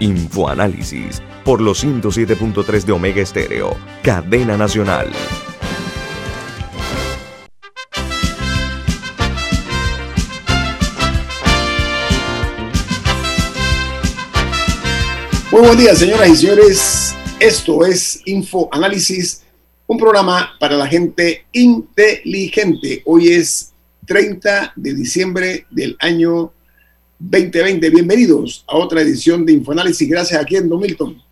Infoanálisis por los 107.3 de Omega Estéreo, cadena nacional. Muy buen día, señoras y señores. Esto es Infoanálisis, un programa para la gente inteligente. Hoy es 30 de diciembre del año 2020. Bienvenidos a otra edición de Infoanálisis. Gracias a quien, Don Milton.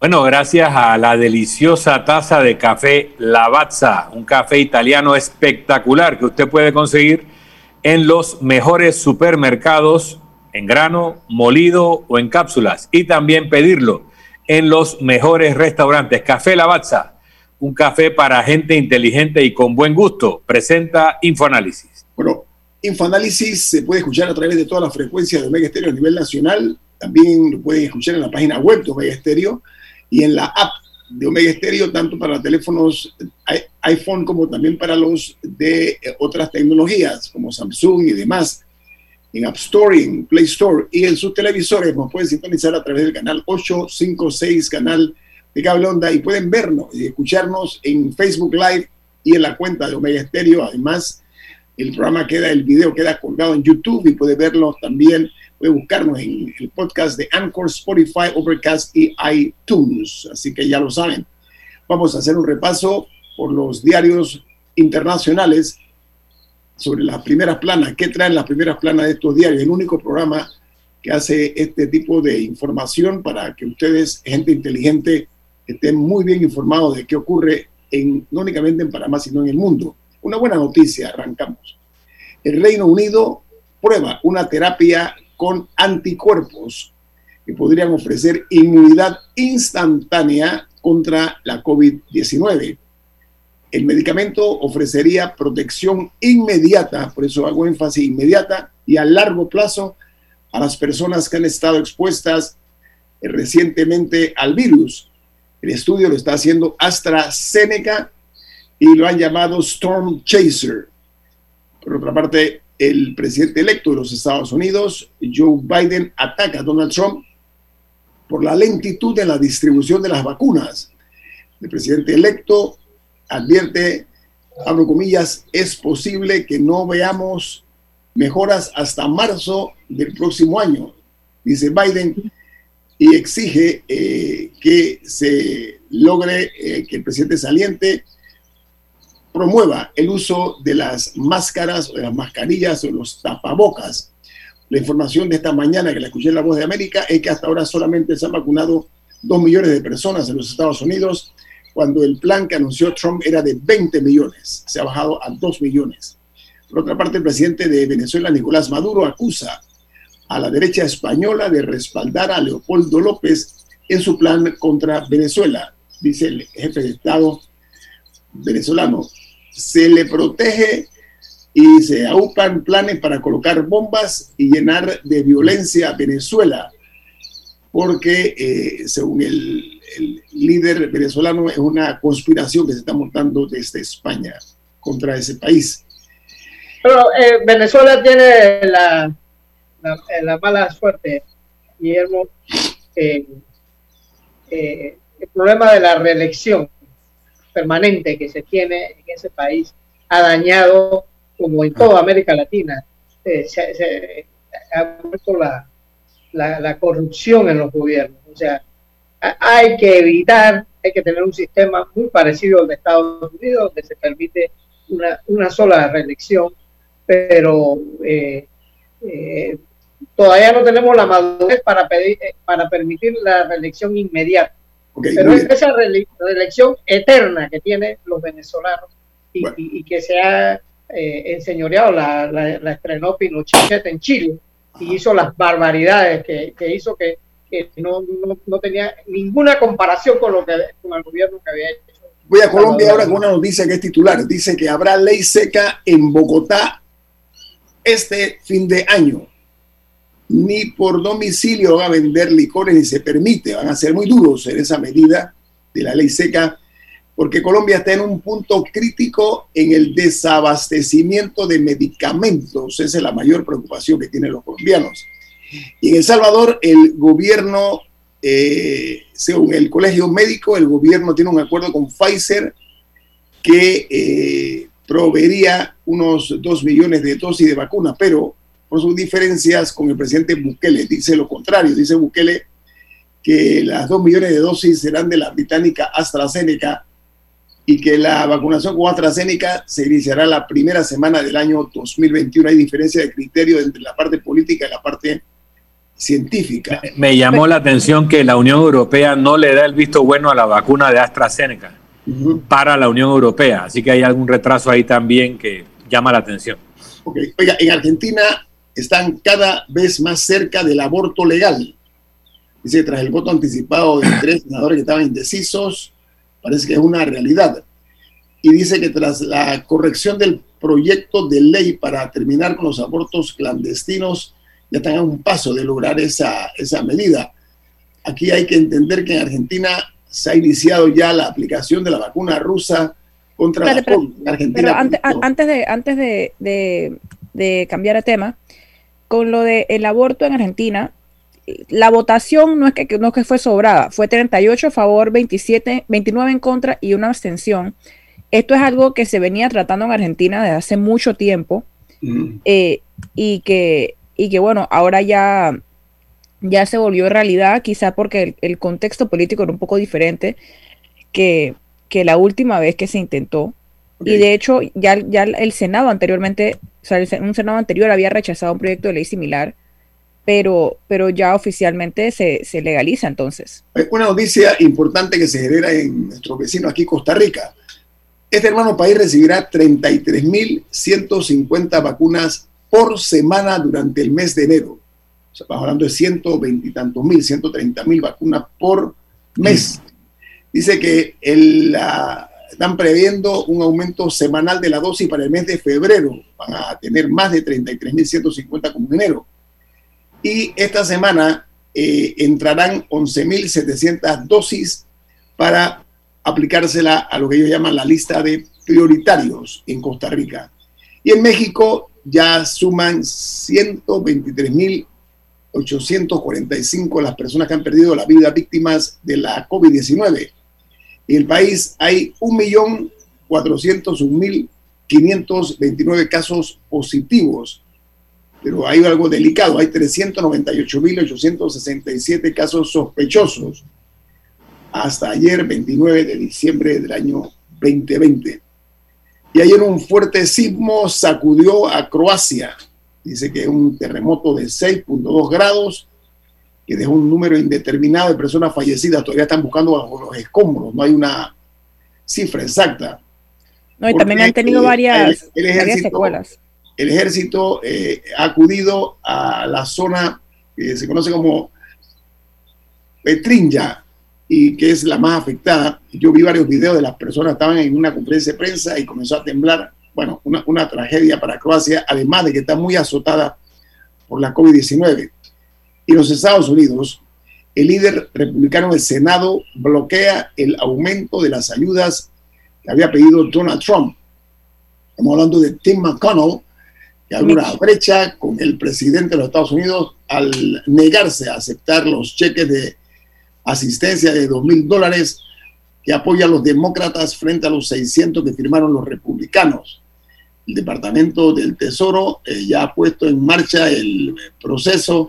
Bueno, gracias a la deliciosa taza de café Lavazza, un café italiano espectacular que usted puede conseguir en los mejores supermercados en grano, molido o en cápsulas y también pedirlo en los mejores restaurantes. Café Lavazza, un café para gente inteligente y con buen gusto, presenta Infoanálisis. Bueno, Infoanálisis se puede escuchar a través de todas las frecuencias de Omega Estéreo a nivel nacional. También lo pueden escuchar en la página web de Omega Estéreo y en la app de Omega Estéreo, tanto para teléfonos iPhone como también para los de eh, otras tecnologías como Samsung y demás. En App Store en Play Store y en sus televisores nos pueden sintonizar a través del canal 856, canal de Cable Onda, y pueden vernos y escucharnos en Facebook Live y en la cuenta de Omega Estéreo. Además, el programa queda, el video queda colgado en YouTube y puede verlo también, puede buscarnos en el podcast de Anchor, Spotify, Overcast y iTunes. Así que ya lo saben. Vamos a hacer un repaso por los diarios internacionales sobre las primeras planas. ¿Qué traen las primeras planas de estos diarios? El único programa que hace este tipo de información para que ustedes, gente inteligente, estén muy bien informados de qué ocurre no únicamente en Panamá, sino en el mundo. Una buena noticia, arrancamos. El Reino Unido prueba una terapia con anticuerpos que podrían ofrecer inmunidad instantánea contra la COVID-19. El medicamento ofrecería protección inmediata, por eso hago énfasis inmediata y a largo plazo a las personas que han estado expuestas recientemente al virus. El estudio lo está haciendo AstraZeneca y lo han llamado Storm Chaser. Por otra parte, el presidente electo de los Estados Unidos, Joe Biden, ataca a Donald Trump por la lentitud en la distribución de las vacunas. El presidente electo advierte, abro comillas, es posible que no veamos mejoras hasta marzo del próximo año, dice Biden, y exige eh, que se logre eh, que el presidente saliente promueva el uso de las máscaras o de las mascarillas o los tapabocas. La información de esta mañana que la escuché en La Voz de América es que hasta ahora solamente se han vacunado dos millones de personas en los Estados Unidos, cuando el plan que anunció Trump era de 20 millones. Se ha bajado a 2 millones. Por otra parte, el presidente de Venezuela, Nicolás Maduro, acusa a la derecha española de respaldar a Leopoldo López en su plan contra Venezuela, dice el jefe de Estado venezolano se le protege y se aupan planes para colocar bombas y llenar de violencia a Venezuela, porque eh, según el, líder venezolano es una conspiración que se está montando desde España contra ese país. Pero eh, Venezuela tiene la, la, mala suerte, Guillermo, eh, el problema de la reelección permanente que se tiene en ese país ha dañado, como en toda América Latina, eh, se, ha vuelto la, la, corrupción en los gobiernos. O sea, hay que evitar, hay que tener un sistema muy parecido al de Estados Unidos, donde se permite una, una sola reelección, pero eh, eh, todavía no tenemos la madurez para, pedir, para permitir la reelección inmediata. Pero es esa reelección eterna que tienen los venezolanos y, que se ha eh, enseñoreado, la, la, estrenó Pinochet en Chile y hizo las barbaridades que, hizo que, que no, no, tenía ninguna comparación con lo que con el gobierno que había hecho. Voy a Colombia ahora con una noticia que es titular. Dice que habrá ley seca en Bogotá este fin de año. Ni por domicilio van a vender licores ni se permite. Van a ser muy duros en esa medida de la ley seca porque Colombia está en un punto crítico en el desabastecimiento de medicamentos. Esa es la mayor preocupación que tienen los colombianos. Y en El Salvador, el gobierno, eh, según el colegio médico, el gobierno tiene un acuerdo con Pfizer que eh, proveería unos dos millones de dosis de vacuna, pero por sus diferencias con el presidente Bukele, dice lo contrario, dice Bukele que las dos millones de dosis serán de la británica AstraZeneca y que la vacunación con AstraZeneca se iniciará la primera semana del año 2021. Hay diferencia de criterio entre la parte política y la parte científica. Me llamó la atención que la Unión Europea no le da el visto bueno a la vacuna de AstraZeneca para la Unión Europea, así que hay algún retraso ahí también que llama la atención. Oiga, en Argentina están cada vez más cerca del aborto legal. Dice, tras el voto anticipado de tres senadores que estaban indecisos, parece que es una realidad. Y dice que tras la corrección del proyecto de ley para terminar con los abortos clandestinos, ya están a un paso de lograr esa, esa medida. Aquí hay que entender que en Argentina se ha iniciado ya la aplicación de la vacuna rusa contra la COVID. Argentina antes, antes, de, antes de, de, cambiar de tema, con lo del aborto en Argentina, la votación no es que, no que fue sobrada, fue 38 a favor, 27, 29 en contra y una abstención. Esto es algo que se venía tratando en Argentina desde hace mucho tiempo eh, y, que, y que, bueno, ahora ya, ya se volvió realidad, quizá porque el, contexto político era un poco diferente que, que la última vez que se intentó. Y de hecho, ya, ya el Senado anteriormente, o sea, un Senado anterior había rechazado un proyecto de ley similar pero, pero ya oficialmente se, se legaliza entonces. Una noticia importante que se genera en nuestro vecino aquí, Costa Rica. Este hermano país recibirá 33.150 vacunas por semana durante el mes de enero. O sea, estamos hablando de 120 y tantos mil, 130 mil vacunas por mes. Dice que el, están previendo un aumento semanal de la dosis para el mes de febrero. Van a tener más de 33.150 como enero y esta semana eh, entrarán 11.700 dosis para aplicársela a lo que ellos llaman la lista de prioritarios en Costa Rica. Y en México ya suman 123.845 las personas que han perdido la vida víctimas de la COVID-19. En el país hay 1.401.529 casos positivos pero hay algo delicado. Hay 398.867 casos sospechosos hasta ayer, 29 de diciembre del año 2020. Y ayer un fuerte sismo sacudió a Croacia. Dice que un terremoto de 6.2 grados que dejó un número indeterminado de personas fallecidas. Todavía están buscando bajo los escombros. No hay una cifra exacta. No, y también han tenido varias, varias secuelas el ejército eh, ha acudido a la zona que se conoce como Petrinja y que es la más afectada. Yo vi varios videos de las personas que estaban en una conferencia de prensa y comenzó a temblar. Bueno, una, una tragedia para Croacia, además de que está muy azotada por la COVID-19. Y los Estados Unidos, el líder republicano del Senado bloquea el aumento de las ayudas que había pedido Donald Trump. Estamos hablando de Tim McConnell, que hay una brecha con el presidente de los Estados Unidos al negarse a aceptar los cheques de asistencia de dos mil dólares que apoya a los demócratas frente a los 600 que firmaron los republicanos. El Departamento del Tesoro eh, ya ha puesto en marcha el proceso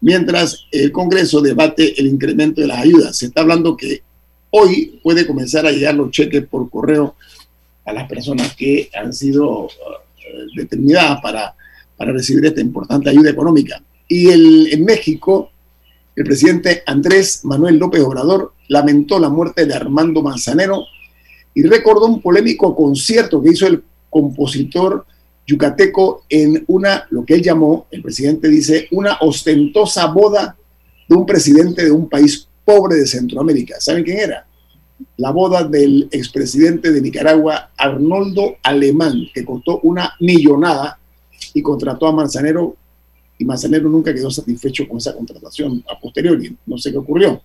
mientras el Congreso debate el incremento de las ayudas. Se está hablando que hoy puede comenzar a llegar los cheques por correo a las personas que han sido determinada para, para recibir esta importante ayuda económica. Y el, en México, el presidente Andrés Manuel López Obrador lamentó la muerte de Armando Manzanero y recordó un polémico concierto que hizo el compositor yucateco en una, lo que él llamó, el presidente dice, una ostentosa boda de un presidente de un país pobre de Centroamérica. ¿Saben quién era? La boda del expresidente de Nicaragua, Arnoldo Alemán, que costó una millonada y contrató a Manzanero y Manzanero nunca quedó satisfecho con esa contratación a posteriori, no sé qué ocurrió.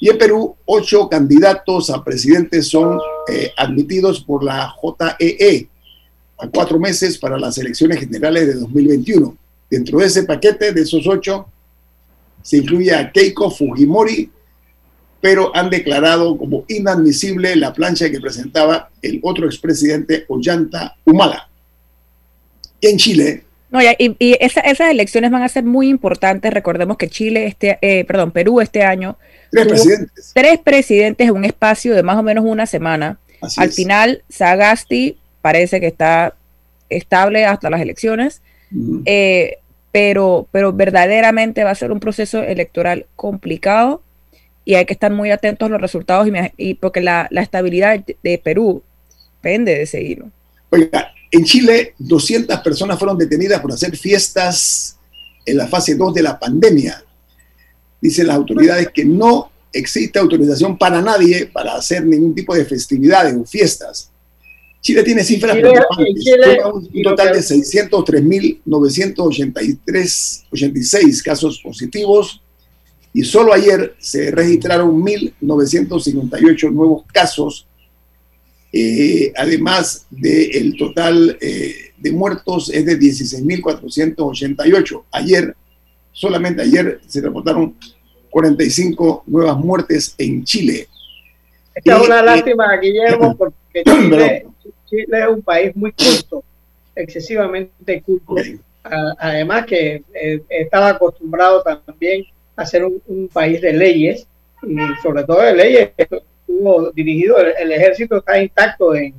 Y en Perú, ocho candidatos a presidente son eh, admitidos por la JEE e a cuatro meses para las elecciones generales de 2021. Dentro de ese paquete de esos ocho se incluye a Keiko Fujimori, pero han declarado como inadmisible la plancha que presentaba el otro expresidente Ollanta Humala. Y en Chile, no, y, esas elecciones van a ser muy importantes. Recordemos que Chile, este, eh, perdón, Perú este año. Tres presidentes. Tres presidentes en un espacio de más o menos una semana. Al final, Sagasti parece que está estable hasta las elecciones. Eh, pero, pero verdaderamente va a ser un proceso electoral complicado y hay que estar muy atentos a los resultados y, porque la, la, estabilidad de Perú depende de seguirlo. Oiga, en Chile, 200 personas fueron detenidas por hacer fiestas en la fase 2 de la pandemia. Dicen las autoridades que no existe autorización para nadie para hacer ningún tipo de festividades o fiestas. Chile tiene cifras preocupantes. un total de 603.986 casos positivos y solo ayer se registraron 1.958 nuevos casos eh, además del total eh, de muertos es de 16.488. Ayer, solamente ayer, se reportaron 45 nuevas muertes en Chile. Esta es una lástima, Guillermo, porque Chile, es un país muy culto, excesivamente culto. Además que eh, estaba acostumbrado también a ser un, un país de leyes, y sobre todo de leyes dirigido, el, ejército está intacto en,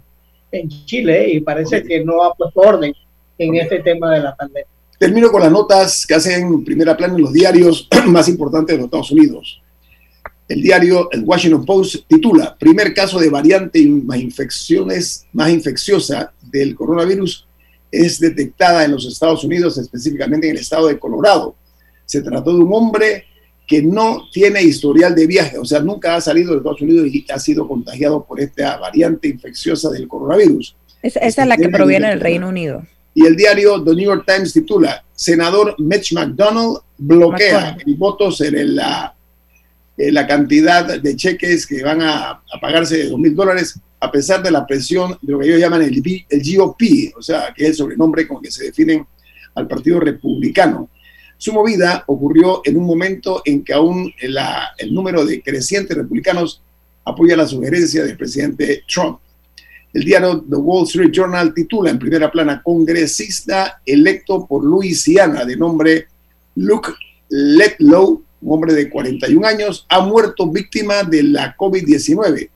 en Chile y parece que no ha puesto orden en este tema de la pandemia. Termino con las notas que hacen primera plana en los diarios más importantes de los Estados Unidos. El diario El Washington Post titula Primer caso de variante más infecciones más infecciosa del coronavirus es detectada en los Estados Unidos, específicamente en el estado de Colorado. Se trató de un hombre que no tiene historial de viaje, o sea, nunca ha salido de Estados Unidos y ha sido contagiado por esta variante infecciosa del coronavirus. esa es la que proviene del Reino Unido. Y el diario The New York Times titula, senador Mitch McDonald bloquea el votos en la, la cantidad de cheques que van a, a pagarse de dos mil dólares a pesar de la presión de lo que ellos llaman el, el GOP, o sea, que es el sobrenombre con que se definen al Partido Republicano. Su movida ocurrió en un momento en que aún el número de crecientes republicanos apoya la sugerencia del presidente Trump. El diario The Wall Street Journal titula en primera plana congresista electo por Luisiana de nombre Luke Letlow, un hombre de 41 años, ha muerto víctima de la COVID-19.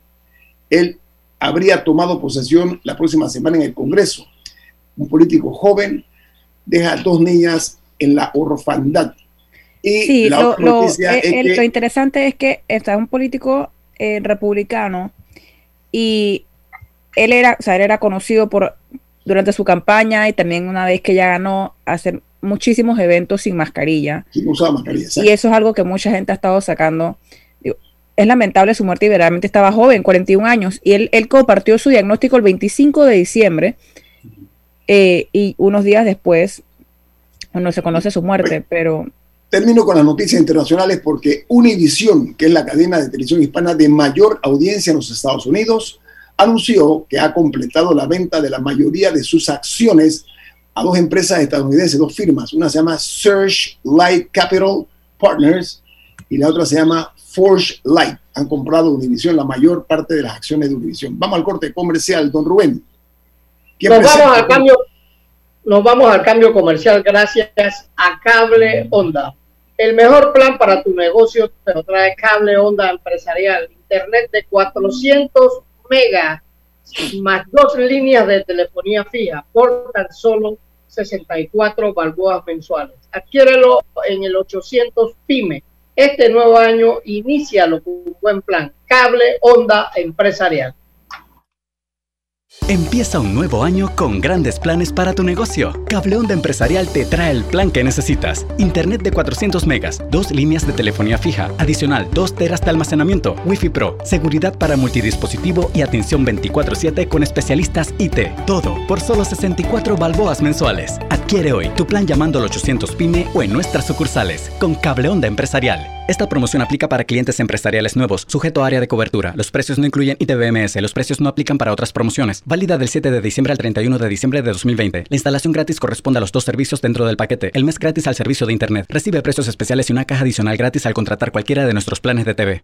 Él habría tomado posesión la próxima semana en el Congreso. Un político joven deja dos niñas en la orfandad. Y sí, lo, lo, eh, lo, interesante es que está un político eh, republicano y él era, o sea, él era conocido por durante su campaña y también una vez que ya ganó hacer muchísimos eventos sin mascarilla. Sin usar mascarilla y eso es algo que mucha gente ha estado sacando. es lamentable su muerte y verdaderamente estaba joven, 41 años, y él, él compartió su diagnóstico el 25 de diciembre eh, y unos días después no se conoce su muerte, pero... Termino con las noticias internacionales porque Univision, que es la cadena de televisión hispana de mayor audiencia en los Estados Unidos, anunció que ha completado la venta de la mayoría de sus acciones a dos empresas estadounidenses, dos firmas. Una se llama Search Light Capital Partners y la otra se llama Forge Light. Han comprado Univision la mayor parte de las acciones de Univision. Vamos al corte comercial, don Rubén. Nos vamos al cambio nos vamos al cambio comercial gracias a Cable Onda. El mejor plan para tu negocio te lo trae Cable Onda Empresarial. Internet de 400 megas más dos líneas de telefonía fija por tan solo 64 balboas mensuales. Adquiérelo en el 800 PYME. Este nuevo año inícialo con un buen plan. Cable Onda Empresarial. Empieza un nuevo año con grandes planes para tu negocio. Cable Onda Empresarial te trae el plan que necesitas. Internet de 400 megas, dos líneas de telefonía fija, adicional 2 teras de almacenamiento, Wi-Fi Pro, seguridad para multidispositivo y atención 24/7 con especialistas IT. Todo por solo 64 balboas mensuales. Adquiere hoy tu plan llamando al 800 PYME o en nuestras sucursales con Cable Onda Empresarial. Esta promoción aplica para clientes empresariales nuevos, sujeto a área de cobertura. Los precios no incluyen ITBMS. Los precios no aplican para otras promociones. Válida del 7 de diciembre al 31 de diciembre de 2020. La instalación gratis corresponde a los dos servicios dentro del paquete. El mes gratis al servicio de Internet. Recibe precios especiales y una caja adicional gratis al contratar cualquiera de nuestros planes de TV.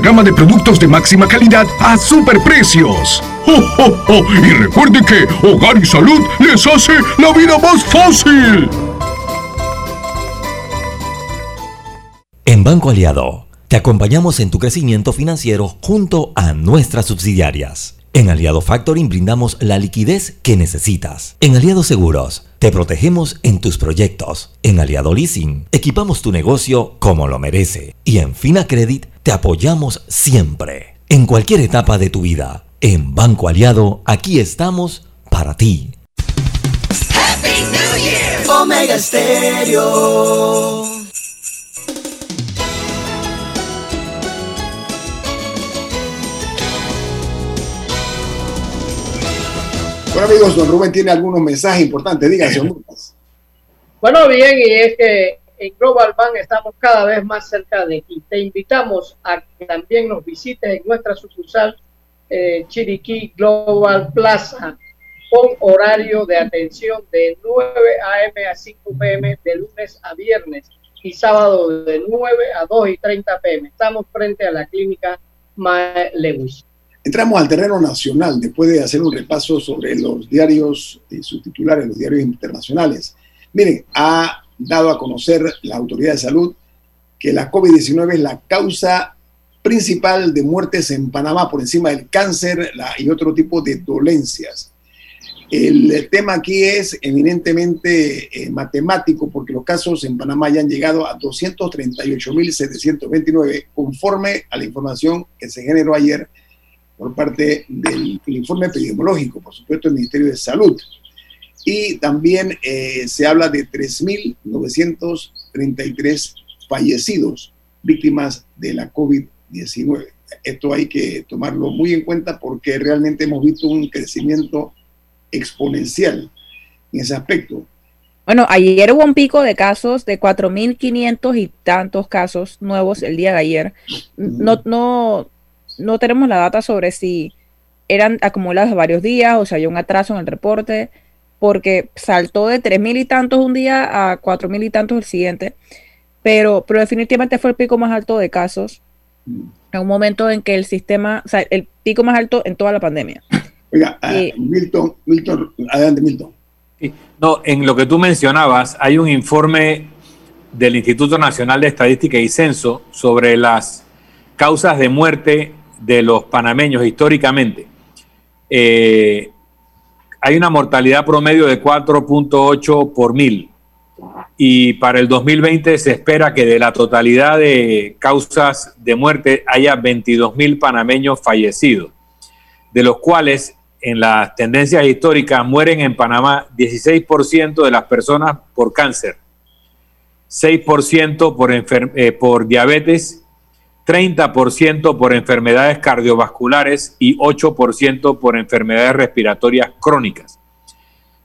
gama de productos de máxima calidad a superprecios. ¡Oh, Y recuerde que Hogar y Salud les hace la vida más fácil. En Banco Aliado, te acompañamos en tu crecimiento financiero junto a nuestras subsidiarias. En Aliado Factoring brindamos la liquidez que necesitas. En Aliado Seguros, te protegemos en tus proyectos. En Aliado Leasing, equipamos tu negocio como lo merece. Y en Fina Credit, te apoyamos siempre. En cualquier etapa de tu vida. En Banco Aliado, aquí estamos para ti. Happy New Year. Bueno amigos, don Rubén tiene algunos mensajes importantes, díganse. Bueno, bien, y es que en Global Bank estamos cada vez más cerca de ti. Te invitamos a que también nos visites en nuestra sucursal eh, Chiriquí Global Plaza con horario de atención de 9 a.m. a 5 p.m. de lunes a viernes y sábado de 9 a 2 y 30 p.m. Estamos frente a la clínica Mae Lewis. Entramos al terreno nacional después de hacer un repaso sobre los diarios y sus titulares, los diarios internacionales. Miren, ha dado a conocer la Autoridad de Salud que la COVID-19 es la causa principal de muertes en Panamá por encima del cáncer y otro tipo de dolencias. El tema aquí es eminentemente eh, matemático porque los casos en Panamá ya han llegado a 238.729 conforme a la información que se generó ayer por parte del informe epidemiológico, por supuesto, del Ministerio de Salud. Y también eh, se habla de 3.933 fallecidos víctimas de la COVID-19. Esto hay que tomarlo muy en cuenta porque realmente hemos visto un crecimiento exponencial en ese aspecto. Bueno, ayer hubo un pico de casos de 4.500 y tantos casos nuevos el día de ayer. No, no, no tenemos la data sobre si eran acumulados varios días o si hay un atraso en el reporte, porque saltó de tres mil y tantos un día a cuatro mil y tantos el siguiente, pero, pero definitivamente fue el pico más alto de casos en un momento en que el sistema, o sea, el pico más alto en toda la pandemia. Oiga, ah, Milton, Milton, adelante Milton. No, en lo que tú mencionabas, hay un informe del Instituto Nacional de Estadística y Censo sobre las causas de muerte de los panameños históricamente, eh, hay una mortalidad promedio de 4.8 por mil. Y para el 2020 se espera que de la totalidad de causas de muerte haya 22 mil panameños fallecidos, de los cuales en las tendencias históricas mueren en Panamá 16% de las personas por cáncer, 6% por, eh, por diabetes 30% por enfermedades cardiovasculares y 8% por enfermedades respiratorias crónicas.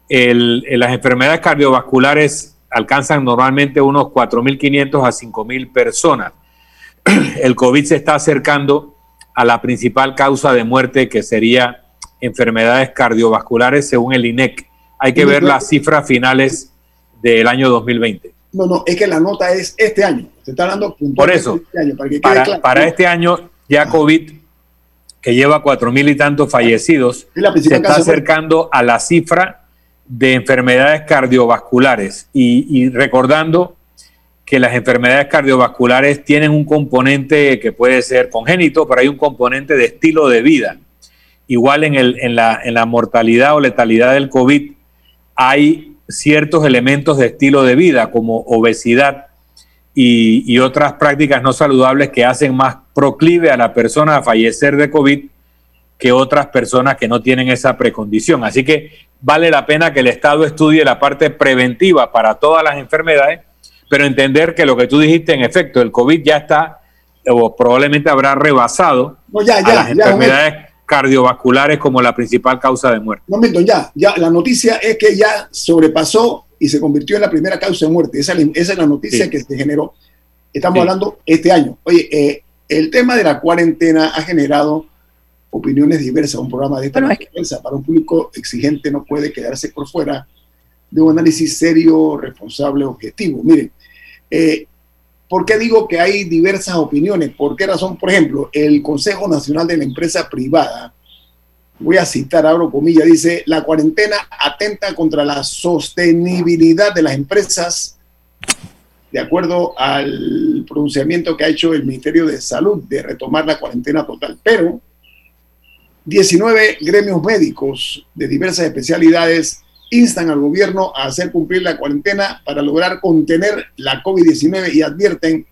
las enfermedades cardiovasculares alcanzan normalmente unos 4.500 a 5.000 personas. El COVID se está acercando a la principal causa de muerte que sería enfermedades cardiovasculares según el INEC. Hay que ver las cifras finales del año 2020. No, no, es que la nota es este año. Se está hablando Por eso, este para, para, este año ya COVID que lleva cuatro mil y tantos fallecidos, se está acercando a la cifra de enfermedades cardiovasculares y, recordando que las enfermedades cardiovasculares tienen un componente que puede ser congénito, pero hay un componente de estilo de vida. Igual en, el, en, la, en la mortalidad o letalidad del COVID hay ciertos elementos de estilo de vida como obesidad y, y, otras prácticas no saludables que hacen más proclive a la persona a fallecer de COVID que otras personas que no tienen esa precondición. Así que vale la pena que el Estado estudie la parte preventiva para todas las enfermedades, pero entender que lo que tú dijiste, en efecto, el COVID ya está o probablemente habrá rebasado a las enfermedades cardiovasculares como la principal causa de muerte. No, Milton, ya, ya, la noticia es que ya sobrepasó y se convirtió en la primera causa de muerte. Esa, es la noticia que se generó. Estamos hablando este año. Oye, eh, el tema de la cuarentena ha generado opiniones diversas. Un programa de esta bueno, para un público exigente no puede quedarse por fuera de un análisis serio, responsable, objetivo. Miren, eh, ¿por qué digo que hay diversas opiniones? ¿Por qué razón? Por ejemplo, el Consejo Nacional de la Empresa Privada, voy a citar, abro comillas, dice, la cuarentena atenta contra la sostenibilidad de las empresas, de acuerdo al pronunciamiento que ha hecho el Ministerio de Salud de retomar la cuarentena total. Pero 19 gremios médicos de diversas especialidades instan al gobierno a hacer cumplir la cuarentena para lograr contener la COVID-19 y advierten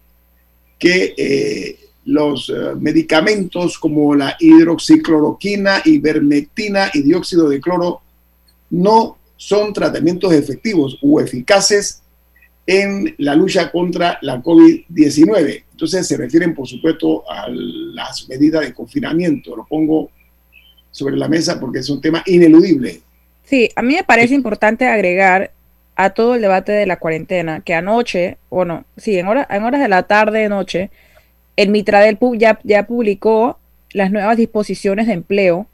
que eh, los eh, medicamentos como la hidroxicloroquina, ivermectina y dióxido de cloro no son tratamientos efectivos o eficaces en la lucha contra la COVID-19. Entonces se refieren, por supuesto, a las medidas de confinamiento. Lo pongo sobre la mesa porque es un tema ineludible. Sí, a mí me parece importante agregar a todo el debate de la cuarentena que anoche, bueno, sí, en, en horas de la tarde, noche, el Mitra del PUB ya, ya publicó las nuevas disposiciones de empleo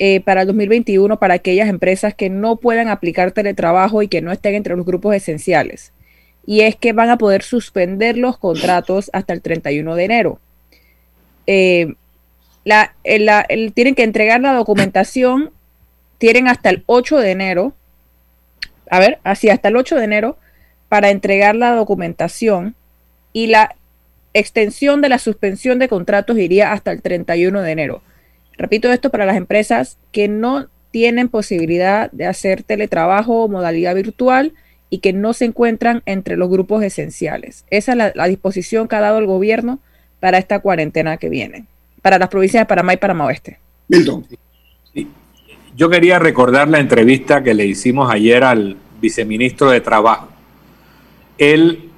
eh, para el 2021 para aquellas empresas que no puedan aplicar teletrabajo y que no estén entre los grupos esenciales. Y es que van a poder suspender los contratos hasta el 31 de enero. Eh, la, tienen que entregar la documentación, tienen hasta el 8 de enero, a ver, así hasta el 8 de enero para entregar la documentación y la extensión de la suspensión de contratos iría hasta el 31 de enero. Repito esto para las empresas que no tienen posibilidad de hacer teletrabajo o modalidad virtual y que no se encuentran entre los grupos esenciales. Esa es la, la disposición que ha dado el gobierno para esta cuarentena que viene para las provincias de Panamá y Panamá Oeste. Milton. Yo quería recordar la entrevista que le hicimos ayer al viceministro de Trabajo. Él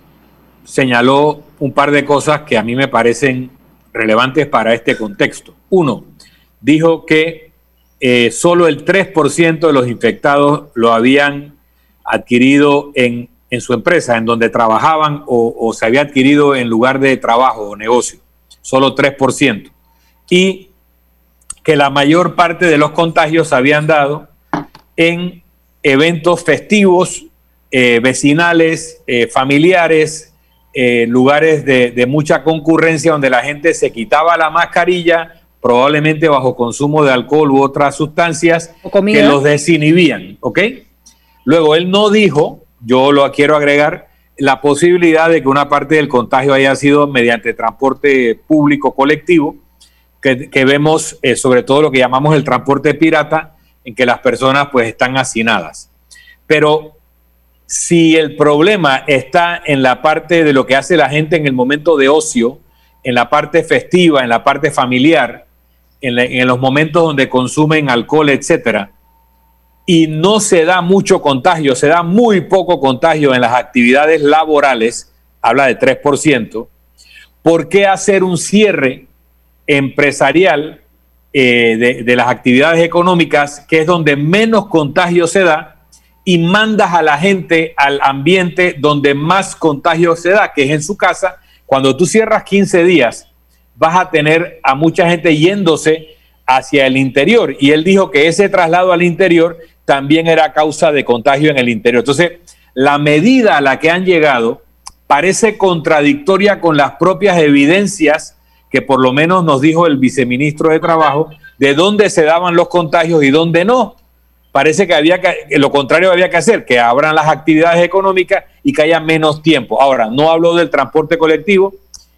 señaló un par de cosas que a mí me parecen relevantes para este contexto. Uno, dijo que eh, solo el 3% de los infectados lo habían adquirido en, su empresa, en donde trabajaban o, o, se había adquirido en lugar de trabajo o negocio. Solo 3% y que la mayor parte de los contagios se habían dado en eventos festivos, eh, vecinales, eh, familiares, eh, lugares de, mucha concurrencia donde la gente se quitaba la mascarilla, probablemente bajo consumo de alcohol u otras sustancias que los desinhibían, ¿ok? Luego él no dijo, yo lo quiero agregar, la posibilidad de que una parte del contagio haya sido mediante transporte público colectivo, que, vemos eh, sobre todo lo que llamamos el transporte pirata, en que las personas pues están hacinadas. Pero si el problema está en la parte de lo que hace la gente en el momento de ocio, en la parte festiva, en la parte familiar, en, en los momentos donde consumen alcohol, etcétera, y no se da mucho contagio, se da muy poco contagio en las actividades laborales, habla de 3%, ¿por qué hacer un cierre empresarial eh, de, las actividades económicas, que es donde menos contagio se da, y mandas a la gente al ambiente donde más contagio se da, que es en su casa. Cuando tú cierras 15 días, vas a tener a mucha gente yéndose hacia el interior. Y él dijo que ese traslado al interior también era causa de contagio en el interior. Entonces, la medida a la que han llegado parece contradictoria con las propias evidencias que por lo menos nos dijo el viceministro de Trabajo de dónde se daban los contagios y dónde no. Parece que había que, lo contrario había que hacer, que abran las actividades económicas y que haya menos tiempo. Ahora, no hablo del transporte colectivo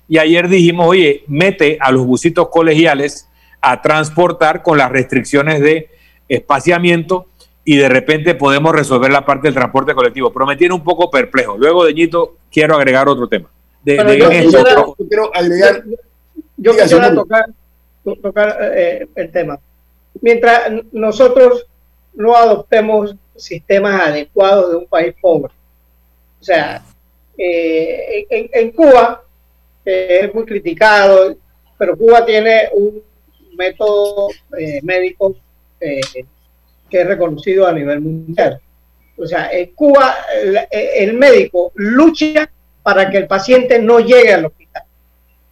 y ayer dijimos, oye, mete a los busitos colegiales a transportar con las restricciones de espaciamiento y de repente podemos resolver la parte del transporte colectivo. Pero me tiene un poco perplejo. Luego, Deñito, quiero agregar otro tema. yo, quiero agregar. Yo, quisiera tocar, tocar eh, el tema. Mientras nosotros no adoptemos sistemas adecuados de un país pobre. O sea, eh, en, Cuba, es muy criticado, pero Cuba tiene un método eh, médico eh, que es reconocido a nivel mundial. O sea, en Cuba el, médico lucha para que el paciente no llegue al hospital,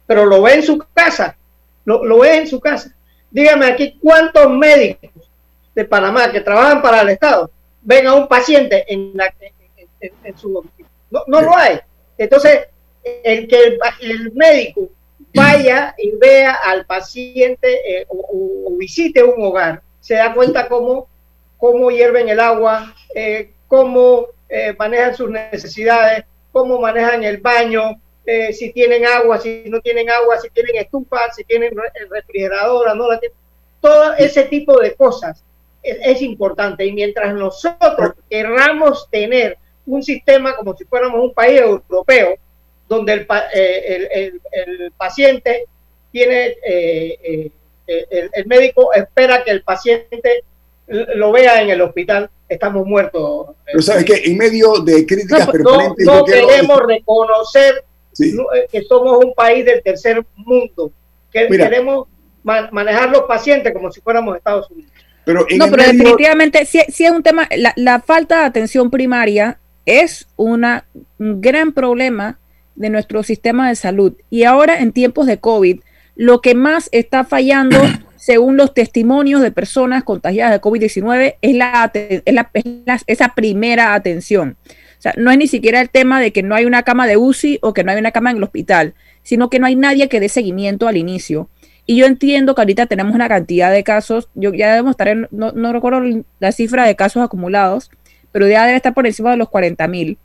pero lo ve en su casa, lo, lo ve en su casa. Dígame aquí cuántos médicos de Panamá que trabajan para el Estado ven a un paciente en, la, en, su no, no lo hay. Entonces, el que el, médico vaya y vea al paciente eh, o, visite un hogar, se da cuenta cómo, cómo hierven el agua, eh, cómo eh, manejan sus necesidades, cómo manejan el baño, si tienen agua, si no tienen agua, si tienen estufa, si tienen refrigeradora, no la tienen. Todo ese tipo de cosas es, importante. Y mientras nosotros querramos tener un sistema como si fuéramos un país europeo, donde el, eh, el, paciente tiene, eh, eh, el, médico espera que el paciente lo vea en el hospital, estamos muertos. Pero sabes que en medio de críticas permanentes... No, queremos reconocer que somos un país del tercer mundo, que queremos manejar los pacientes como si fuéramos Estados Unidos no, pero definitivamente sí, es un tema, la, falta de atención primaria es una, un gran problema de nuestro sistema de salud. Y ahora en tiempos de COVID, lo que más está fallando, según los testimonios de personas contagiadas de COVID-19, es, la, es, esa primera atención. Sea, no es ni siquiera el tema de que no hay una cama de UCI o que no hay una cama en el hospital, sino que no hay nadie que dé seguimiento al inicio. Y yo entiendo que ahorita tenemos una cantidad de casos, yo ya debemos estar en, no, no recuerdo la cifra de casos acumulados, pero ya debe estar por encima de los 40 mil.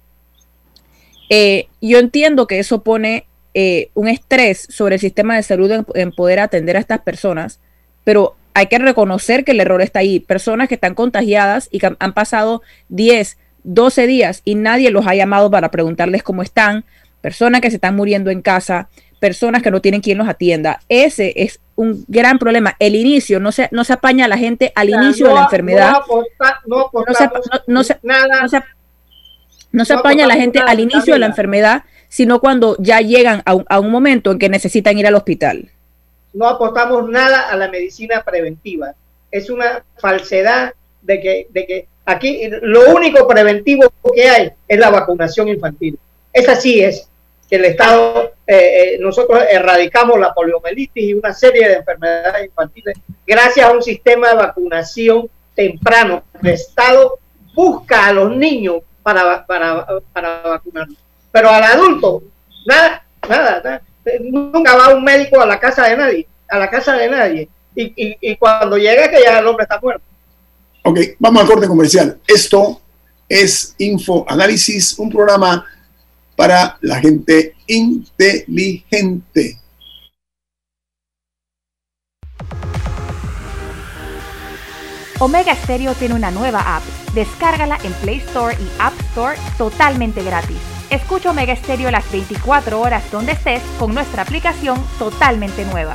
Eh, yo entiendo que eso pone eh, un estrés sobre el sistema de salud en, poder atender a estas personas, pero hay que reconocer que el error está ahí. Personas que están contagiadas y que han pasado 10, 12 días y nadie los ha llamado para preguntarles cómo están, personas que se están muriendo en casa, personas que no tienen quien los atienda. Ese es un gran problema. El inicio, no se, no se apaña a la gente al inicio de la enfermedad. No, se, no se apaña a la gente al inicio de la enfermedad, sino cuando ya llegan a un, a un momento en que necesitan ir al hospital. No apostamos nada a la medicina preventiva. Es una falsedad de que, de que aquí lo único preventivo que hay es la vacunación infantil. Esa sí es el Estado, eh, eh, nosotros erradicamos la poliomielitis y una serie de enfermedades infantiles gracias a un sistema de vacunación temprano. El Estado busca a los niños para, para, para vacunarlos, pero al adulto, nada, nada, Nunca va un médico a la casa de nadie, a la casa de nadie. Y, y, cuando llega que ya el hombre está muerto. Ok, vamos al corte comercial. Esto es Info Análisis, un programa para la gente inteligente. Omega Stereo tiene una nueva app. Descárgala en Play Store y App Store totalmente gratis. Escucha Omega Stereo las 24 horas donde estés con nuestra aplicación totalmente nueva.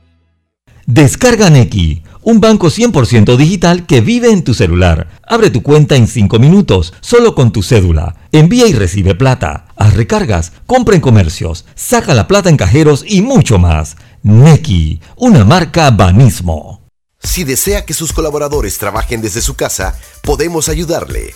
Descarga Neki, un banco 100% digital que vive en tu celular. Abre tu cuenta en 5 minutos, solo con tu cédula. Envía y recibe plata. Haz recargas, compra en comercios, saca la plata en cajeros y mucho más. Neki, una marca Banismo. Si desea que sus colaboradores trabajen desde su casa, podemos ayudarle.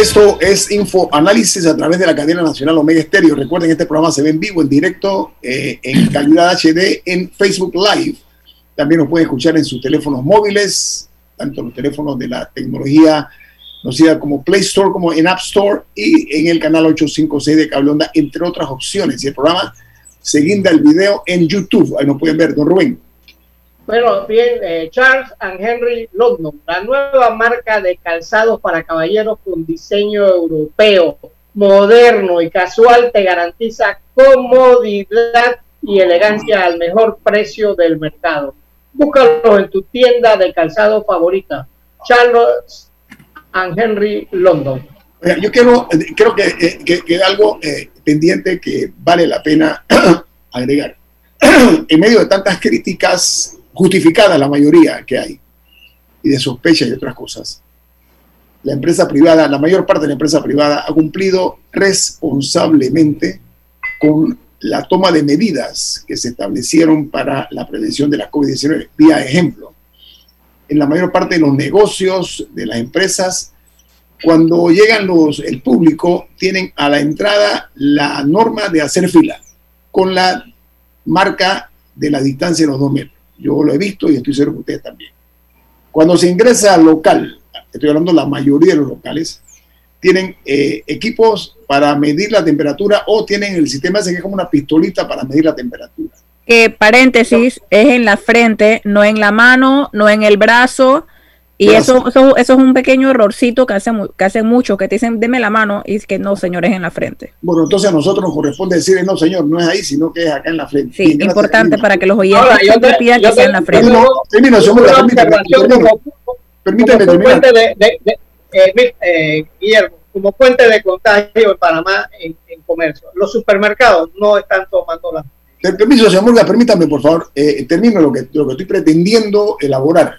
Esto es Info Análisis a través de la cadena nacional Omega Estéreo. Recuerden, este programa se ve en vivo, en directo, eh, en calidad HD en Facebook Live. También nos pueden escuchar en sus teléfonos móviles, tanto los teléfonos de la tecnología conocida como Play Store como en App Store y en el canal 856 de Cable Onda, entre otras opciones. Y el programa se guinda el video en YouTube. Ahí nos pueden ver, don Rubén. Bueno, bien, eh, Charles and Henry London, la nueva marca de calzados para caballeros con diseño europeo, moderno y casual, te garantiza comodidad y elegancia al mejor precio del mercado. Búscalo en tu tienda de calzado favorita, Charles and Henry London. Yo quiero, creo que, eh, que, que algo eh, pendiente que vale la pena agregar. en medio de tantas críticas justificada la mayoría que hay, y de sospecha y otras cosas. La empresa privada, la mayor parte de la empresa privada ha cumplido responsablemente con la toma de medidas que se establecieron para la prevención de la COVID-19. Vía ejemplo, en la mayor parte de los negocios de las empresas, cuando llegan los, el público, tienen a la entrada la norma de hacer fila con la marca de la distancia de los dos metros. Yo lo he visto y estoy seguro que ustedes también. Cuando se ingresa al local, estoy hablando de la mayoría de los locales, tienen eh, equipos para medir la temperatura o tienen el sistema que es como una pistolita para medir la temperatura. Paréntesis es en la frente, no en la mano, no en el brazo. Y eso, eso, eso, es un pequeño errorcito que hacen, que hacen mucho, que te dicen, deme la mano, y es que no, señor, es en la frente. Bueno, entonces a nosotros nos corresponde decir, no, señor, no es ahí, sino que es acá en la frente. Sí, importante para que los oyentes Ahora, yo te, pidan que sea en la frente. Termino, permíteme, como fuente de, de, de eh, eh, Guillermo, como fuente de contagio en Panamá en, en, comercio. Los supermercados no están tomando la... Permiso, señor Murga, permítame, por favor, eh, termino lo que, lo que estoy pretendiendo elaborar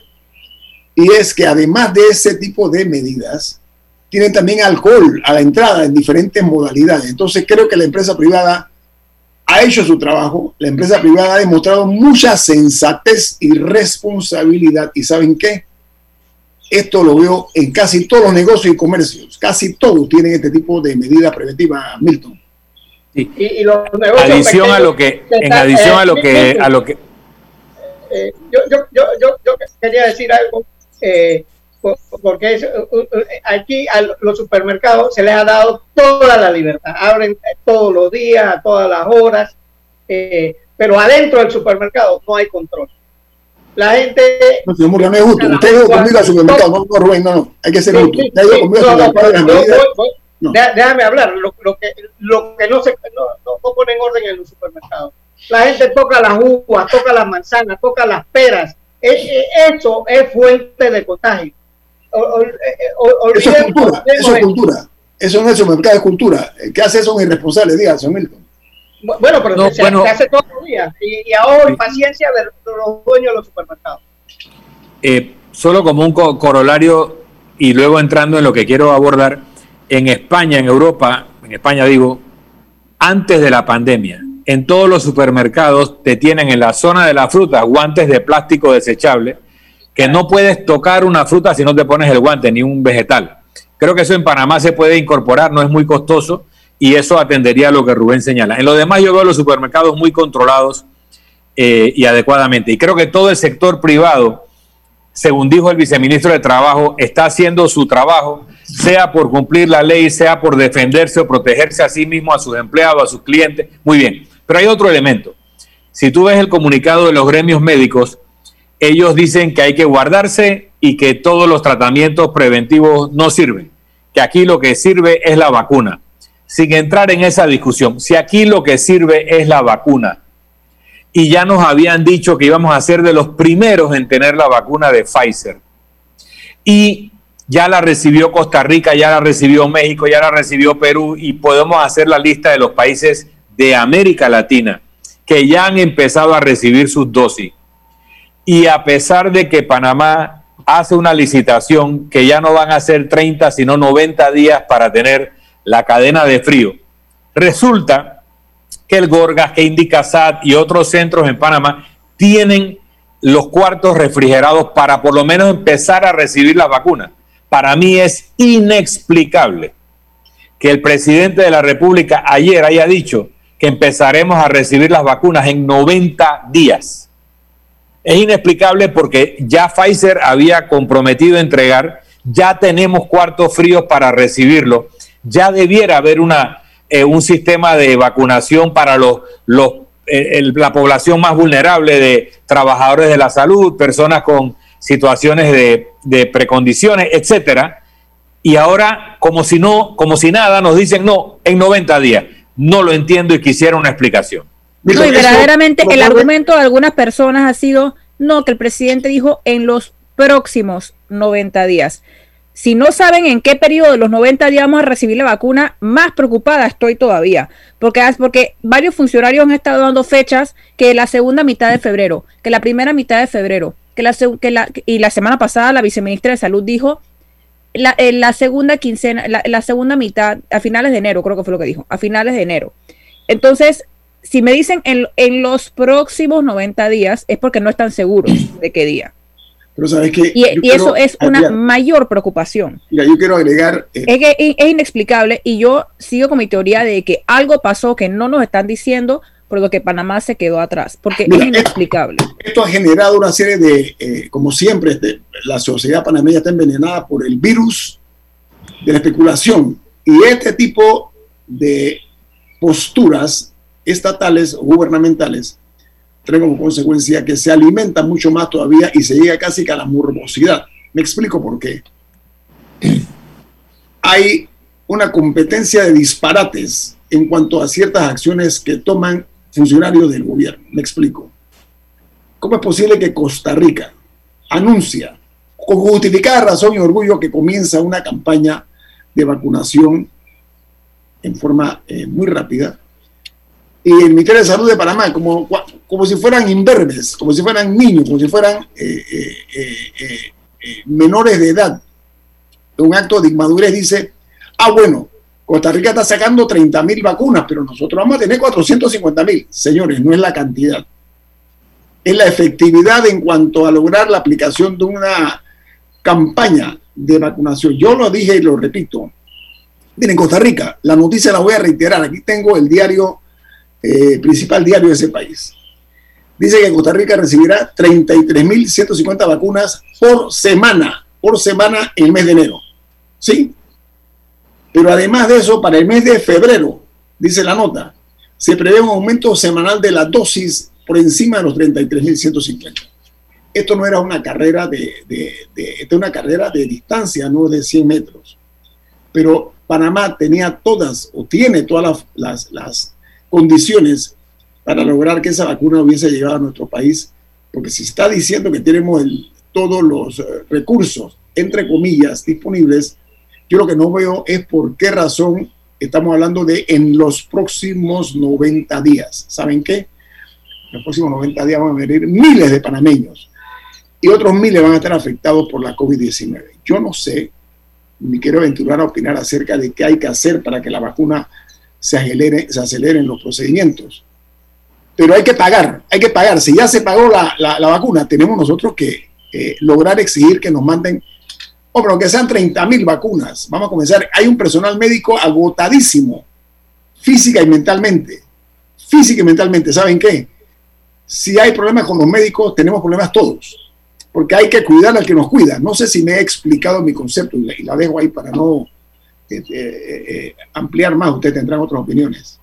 y es que además de ese tipo de medidas, tienen también alcohol a la entrada en diferentes modalidades. Entonces creo que la empresa privada ha hecho su trabajo, la empresa privada ha demostrado mucha sensatez y responsabilidad. ¿Y saben qué? Esto lo veo en casi todos los negocios y comercios. Casi todos tienen este tipo de medida preventiva, Milton. Sí. Y, los adición a lo que, en adición a lo que, a lo que eh, yo, yo, yo, yo, quería decir algo eh, porque es, aquí a los supermercados se les ha dado toda la libertad, abren todos los días, a todas las horas, eh, pero adentro del supermercado no hay control. La gente. No, señor no es justo. Usted ha ido conmigo al supermercado, no, no, Rubén, no, no, hay que ser justo. Déjame hablar. Lo, lo, que, lo que no se no, no, ponen orden en los supermercados. La gente toca las uvas, toca las manzanas, toca las peras, eso es fuente de contagio. eso es cultura, eso es cultura. Eso no es supermercado, es cultura. ¿Qué hace eso un irresponsable? Diga, señor Milton. Bueno, pero se, hace todos los días. Y, ahora, paciencia de, los dueños de los supermercados. Eh, solo como un corolario y luego entrando en lo que quiero abordar, en España, en Europa, en España digo, antes de la pandemia, en todos los supermercados te tienen en la zona de la fruta guantes de plástico desechable, que no puedes tocar una fruta si no te pones el guante, ni un vegetal. Creo que eso en Panamá se puede incorporar, no es muy costoso y eso atendería a lo que Rubén señala. En lo demás yo veo los supermercados muy controlados eh, y adecuadamente. Y creo que todo el sector privado, según dijo el viceministro de Trabajo, está haciendo su trabajo, sea por cumplir la ley, sea por defenderse o protegerse a sí mismo, a sus empleados, a sus clientes. Muy bien Pero hay otro elemento. Si tú ves el comunicado de los gremios médicos, ellos dicen que hay que guardarse y que todos los tratamientos preventivos no sirven, que aquí lo que sirve es la vacuna. Sin entrar en esa discusión, si aquí lo que sirve es la vacuna, y ya nos habían dicho que íbamos a ser de los primeros en tener la vacuna de Pfizer, y ya la recibió Costa Rica, ya la recibió México, ya la recibió Perú, y podemos hacer la lista de los países de América Latina que ya han empezado a recibir sus dosis. Y a pesar de que Panamá hace una licitación que ya no van a ser 30, sino 90 días para tener la cadena de frío, resulta que el Gorgas, que Indicasat y otros centros en Panamá tienen los cuartos refrigerados para por lo menos empezar a recibir la vacuna. Para mí es inexplicable que el presidente de la República ayer haya dicho que empezaremos a recibir las vacunas en 90 días. Es inexplicable porque ya Pfizer había comprometido entregar, ya tenemos cuartos fríos para recibirlo, ya debiera haber una, eh, un sistema de vacunación para los, eh, la población más vulnerable de trabajadores de la salud, personas con situaciones de, de precondiciones, etcétera. Y ahora, como si no, como si nada, nos dicen no, en 90 días no lo entiendo y quisiera una explicación. y verdaderamente el argumento de algunas personas ha sido, no, que el presidente dijo en los próximos 90 días. Si no saben en qué periodo de los 90 días vamos a recibir la vacuna, más preocupada estoy todavía. Porque, porque varios funcionarios han estado dando fechas que la segunda mitad de febrero, que la primera mitad de febrero, que la, que la, y la semana pasada la viceministra de Salud dijo la, en la segunda quincena, la, la, segunda mitad, a finales de enero, creo que fue lo que dijo, a finales de enero. Entonces, si me dicen en, en los próximos 90 días, es porque no están seguros de qué día. Pero sabes que y, y eso es una mayor preocupación. Mira, yo quiero agregar. Eh, es que es inexplicable y yo sigo con mi teoría de que algo pasó que no nos están diciendo, por lo que Panamá se quedó atrás, porque Mira, es inexplicable. Esto, esto, ha generado una serie de, eh, como siempre, la sociedad panameña está envenenada por el virus de la especulación. Y este tipo de posturas estatales o gubernamentales trae como consecuencia que se alimenta mucho más todavía y se llega casi que a la morbosidad. Me explico por qué. Hay una competencia de disparates en cuanto a ciertas acciones que toman funcionarios del gobierno. Me explico. ¿Cómo es posible que Costa Rica anuncia con justificada razón y orgullo que comienza una campaña de vacunación en forma eh, muy rápida? Y el Ministerio de Salud de Panamá, como, como si fueran imberbes, como si fueran niños, como si fueran eh, eh, menores de edad, un acto de inmadurez, dice, ah, bueno, Costa Rica está sacando 30 mil vacunas, pero nosotros vamos a tener 450 mil. Señores, no es la cantidad. Es la efectividad en cuanto a lograr la aplicación de una campaña de vacunación. Yo lo dije y lo repito. Miren, Costa Rica, la noticia la voy a reiterar. Aquí tengo el diario, eh, principal diario de ese país. Dice que Costa Rica recibirá 33.150 vacunas por semana, por semana en el mes de enero. ¿Sí? Pero además de eso, para el mes de febrero, dice la nota, se prevé un aumento semanal de la dosis por encima de los 33.150. Esto no era una carrera de, de, de, una carrera de distancia, no de 100 metros. Pero Panamá tenía todas o tiene todas las, las, las condiciones para lograr que esa vacuna hubiese llegado a nuestro país, porque si está diciendo que tenemos todos los eh, recursos, entre comillas, disponibles, yo lo que no veo es por qué razón estamos hablando de en los próximos 90 días. ¿Saben qué? En los próximos 90 días van a venir miles de panameños y otros miles van a estar afectados por la COVID-19. Yo no sé, ni quiero aventurar a opinar acerca de qué hay que hacer para que la vacuna se acelere, se aceleren los procedimientos. Pero hay que pagar, hay que pagar. Si ya se pagó la, la, vacuna, tenemos nosotros que eh, lograr exigir que nos manden Hombre, aunque sean 30 mil vacunas, vamos a comenzar. Hay un personal médico agotadísimo, física y mentalmente. Física y mentalmente, ¿saben qué? Si hay problemas con los médicos, tenemos problemas todos. Porque hay que cuidar al que nos cuida. No sé si me he explicado mi concepto y la, y dejo ahí para no eh, eh, eh, ampliar más. Ustedes tendrán otras opiniones.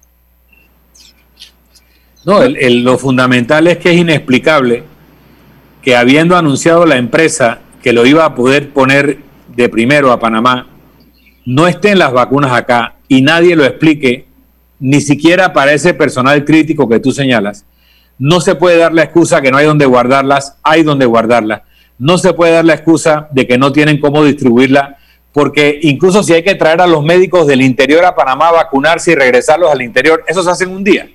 No, lo fundamental es que es inexplicable que habiendo anunciado la empresa que lo iba a poder poner de primero a Panamá, no estén las vacunas acá y nadie lo explique, ni siquiera para ese personal crítico que tú señalas. No se puede dar la excusa que no hay donde guardarlas, hay donde guardarlas. No se puede dar la excusa de que no tienen cómo distribuirla, porque incluso si hay que traer a los médicos del interior a Panamá vacunarse y regresarlos al interior, eso se hace en un día.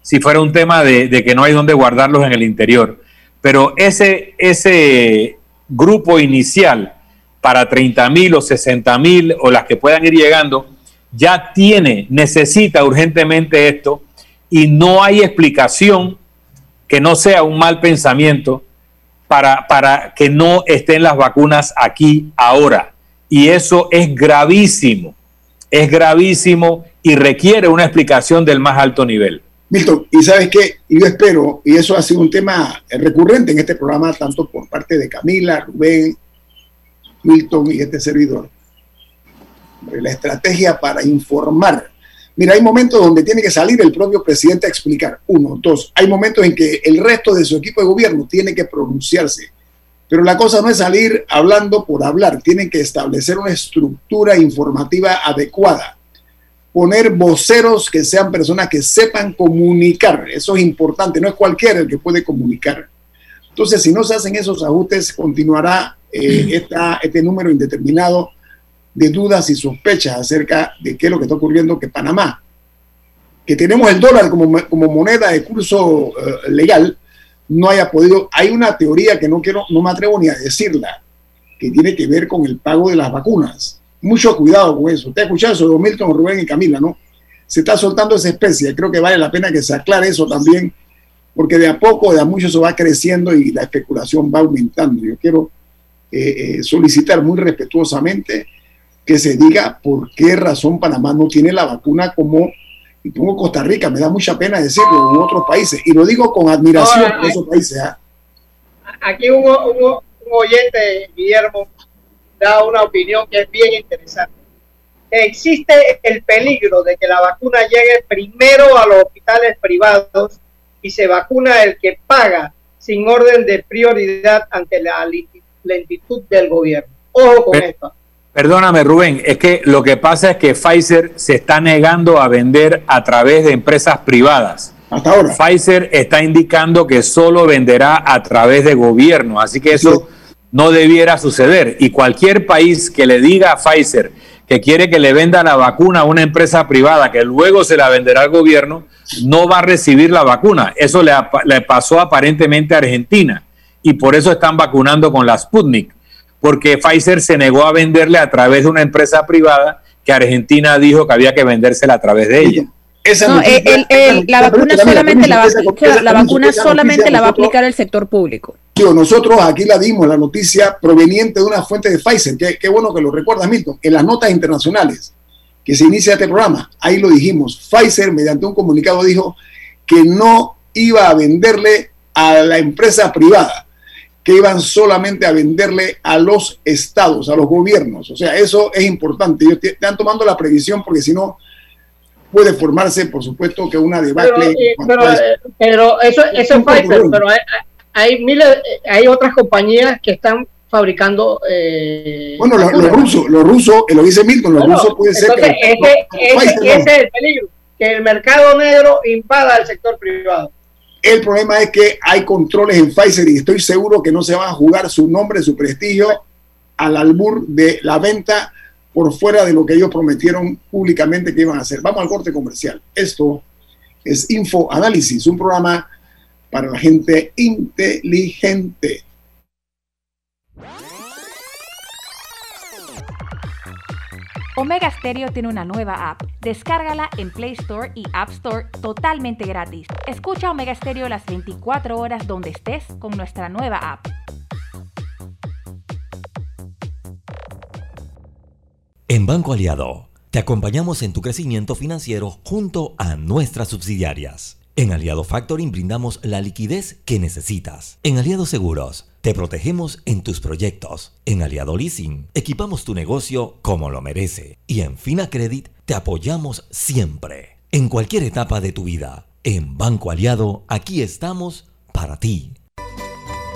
Si fuera un tema de, de que no hay donde guardarlos en el interior. Pero ese, ese grupo inicial para 30 mil o 60 mil o las que puedan ir llegando, ya tiene, necesita urgentemente esto y no hay explicación que no sea un mal pensamiento para, para que no estén las vacunas aquí ahora. Y eso es gravísimo, es gravísimo y requiere una explicación del más alto nivel. Milton, y sabes qué, yo espero, y eso ha sido un tema recurrente en este programa, tanto por parte de Camila, Rubén, Milton y este servidor, la estrategia para informar. Mira, hay momentos donde tiene que salir el propio presidente a explicar. Uno, dos, hay momentos en que el resto de su equipo de gobierno tiene que pronunciarse. Pero la cosa no es salir hablando por hablar, tienen que establecer una estructura informativa adecuada poner voceros que sean personas que sepan comunicar. Eso es importante, no es cualquiera el que puede comunicar. Entonces, si no se hacen esos ajustes, continuará eh, este número indeterminado de dudas y sospechas acerca de qué es lo que está ocurriendo que Panamá, que tenemos el dólar como, como moneda de curso eh, legal, no haya podido. Hay una teoría que no quiero, no me atrevo ni a decirla, que tiene que ver con el pago de las vacunas mucho cuidado con eso. Usted ha escuchado eso de Milton, Rubén y Camila, ¿no? Se está soltando esa especie. Creo que vale la pena que se aclare eso también, porque de a poco, de a mucho, eso va creciendo y la especulación va aumentando. Yo quiero eh, eh, solicitar muy respetuosamente que se diga por qué razón Panamá no tiene la vacuna como, y pongo Costa Rica, me da mucha pena decirlo, en otros países, y lo digo con admiración por esos países. ¿ah? Aquí hubo, un oyente, Guillermo, da una opinión que es bien interesante. Existe el peligro de que la vacuna llegue primero a los hospitales privados y se vacuna el que paga sin orden de prioridad ante la lentitud del gobierno. Ojo con esto. Perdóname, Rubén, es que lo que pasa es que Pfizer se está negando a vender a través de empresas privadas. Hasta ahora. Pfizer está indicando que solo venderá a través de gobierno, así que eso no debiera suceder. Y cualquier país que le diga a Pfizer que quiere que le venda la vacuna a una empresa privada que luego se la venderá al gobierno, no va a recibir la vacuna. Eso le, le pasó aparentemente a Argentina y por eso están vacunando con la Sputnik, porque Pfizer se negó a venderle a través de una empresa privada que Argentina dijo que había que vendérsela a través de ella la vacuna solamente la, la vacuna solamente la va a aplicar el sector público. Nosotros aquí la dimos, la noticia proveniente de una fuente de Pfizer. Qué, bueno que lo recuerdas, Milton. En las notas internacionales que se inicia este programa, ahí lo dijimos. Pfizer, mediante un comunicado, dijo que no iba a venderle a la empresa privada, que iban solamente a venderle a los estados, a los gobiernos. O sea, eso es importante. Ellos están tomando la previsión porque si no, puede formarse, por supuesto, que una debacle. Pero, eh, pero, eso, eso es Pfizer, pero hay, miles, hay otras compañías que están fabricando. Eh, bueno, los, rusos, los rusos, lo dice Milton, los rusos puede ser. que ese, ese, es el peligro, que el mercado negro invada el sector privado. El problema es que hay controles en Pfizer y estoy seguro que no se va a jugar su nombre, su prestigio al albur de la venta por fuera de lo que ellos prometieron públicamente que iban a hacer. Vamos al corte comercial. Esto es Info Análisis, un programa para la gente inteligente. Omega Stereo tiene una nueva app. Descárgala en Play Store y App Store totalmente gratis. Escucha Omega Stereo las 24 horas donde estés con nuestra nueva app. En Banco Aliado, te acompañamos en tu crecimiento financiero junto a nuestras subsidiarias. En Aliado Factoring brindamos la liquidez que necesitas. En Aliado Seguros, te protegemos en tus proyectos. En Aliado Leasing, equipamos tu negocio como lo merece. Y en Fina Credit, te apoyamos siempre. En cualquier etapa de tu vida En Banco Aliado, aquí estamos para ti.